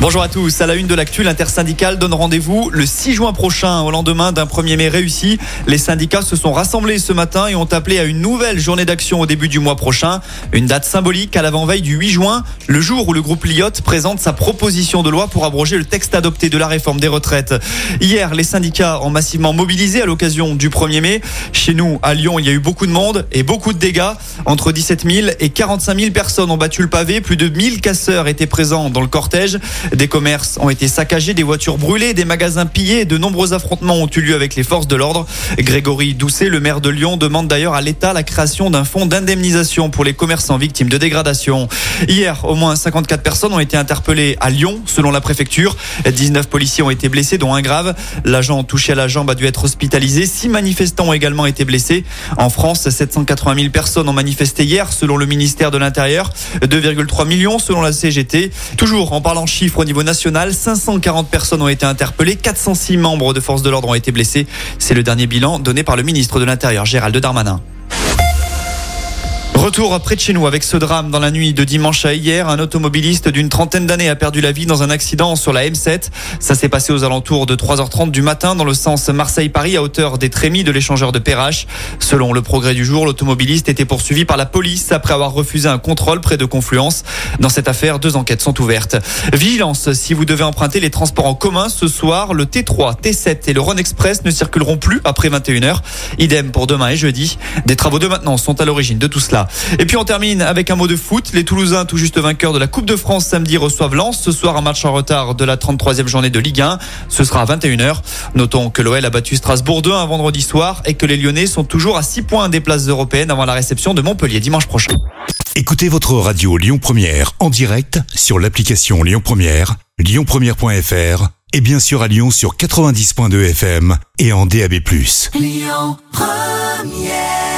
Bonjour à tous. À la une de l'actu, l'intersyndicale donne rendez-vous le 6 juin prochain, au lendemain d'un 1er mai réussi. Les syndicats se sont rassemblés ce matin et ont appelé à une nouvelle journée d'action au début du mois prochain. Une date symbolique à l'avant-veille du 8 juin, le jour où le groupe Lyotte présente sa proposition de loi pour abroger le texte adopté de la réforme des retraites. Hier, les syndicats ont massivement mobilisé à l'occasion du 1er mai. Chez nous, à Lyon, il y a eu beaucoup de monde et beaucoup de dégâts. Entre 17 000 et 45 000 personnes ont battu le pavé. Plus de 1000 casseurs étaient présents dans le cortège. Des commerces ont été saccagés, des voitures brûlées, des magasins pillés. De nombreux affrontements ont eu lieu avec les forces de l'ordre. Grégory Doucet, le maire de Lyon, demande d'ailleurs à l'État la création d'un fonds d'indemnisation pour les commerçants victimes de dégradation. Hier, au moins 54 personnes ont été interpellées à Lyon, selon la préfecture. 19 policiers ont été blessés, dont un grave. L'agent touché à la jambe a dû être hospitalisé. Six manifestants ont également été blessés. En France, 780 000 personnes ont manifesté hier, selon le ministère de l'Intérieur. 2,3 millions selon la CGT. Toujours en parlant chiffres au niveau national, 540 personnes ont été interpellées, 406 membres de forces de l'ordre ont été blessés. C'est le dernier bilan donné par le ministre de l'Intérieur, Gérald Darmanin. Retour près de chez nous avec ce drame dans la nuit de dimanche à hier. Un automobiliste d'une trentaine d'années a perdu la vie dans un accident sur la M7. Ça s'est passé aux alentours de 3h30 du matin dans le sens Marseille-Paris à hauteur des trémies de l'échangeur de Perrache. Selon le progrès du jour, l'automobiliste était poursuivi par la police après avoir refusé un contrôle près de Confluence. Dans cette affaire, deux enquêtes sont ouvertes. Vigilance, si vous devez emprunter les transports en commun ce soir, le T3, T7 et le Rhône Express ne circuleront plus après 21h. Idem pour demain et jeudi. Des travaux de maintenance sont à l'origine de tout cela. Et puis on termine avec un mot de foot. Les Toulousains, tout juste vainqueurs de la Coupe de France samedi, reçoivent Lens. Ce soir, un match en retard de la 33e journée de Ligue 1. Ce sera à 21h. Notons que l'OL a battu Strasbourg 2 un vendredi soir et que les Lyonnais sont toujours à 6 points des places européennes avant la réception de Montpellier dimanche prochain. Écoutez votre radio Lyon Première en direct sur l'application Lyon Première, lyonpremière.fr et bien sûr à Lyon sur 90.2 FM et en DAB+. Lyon Première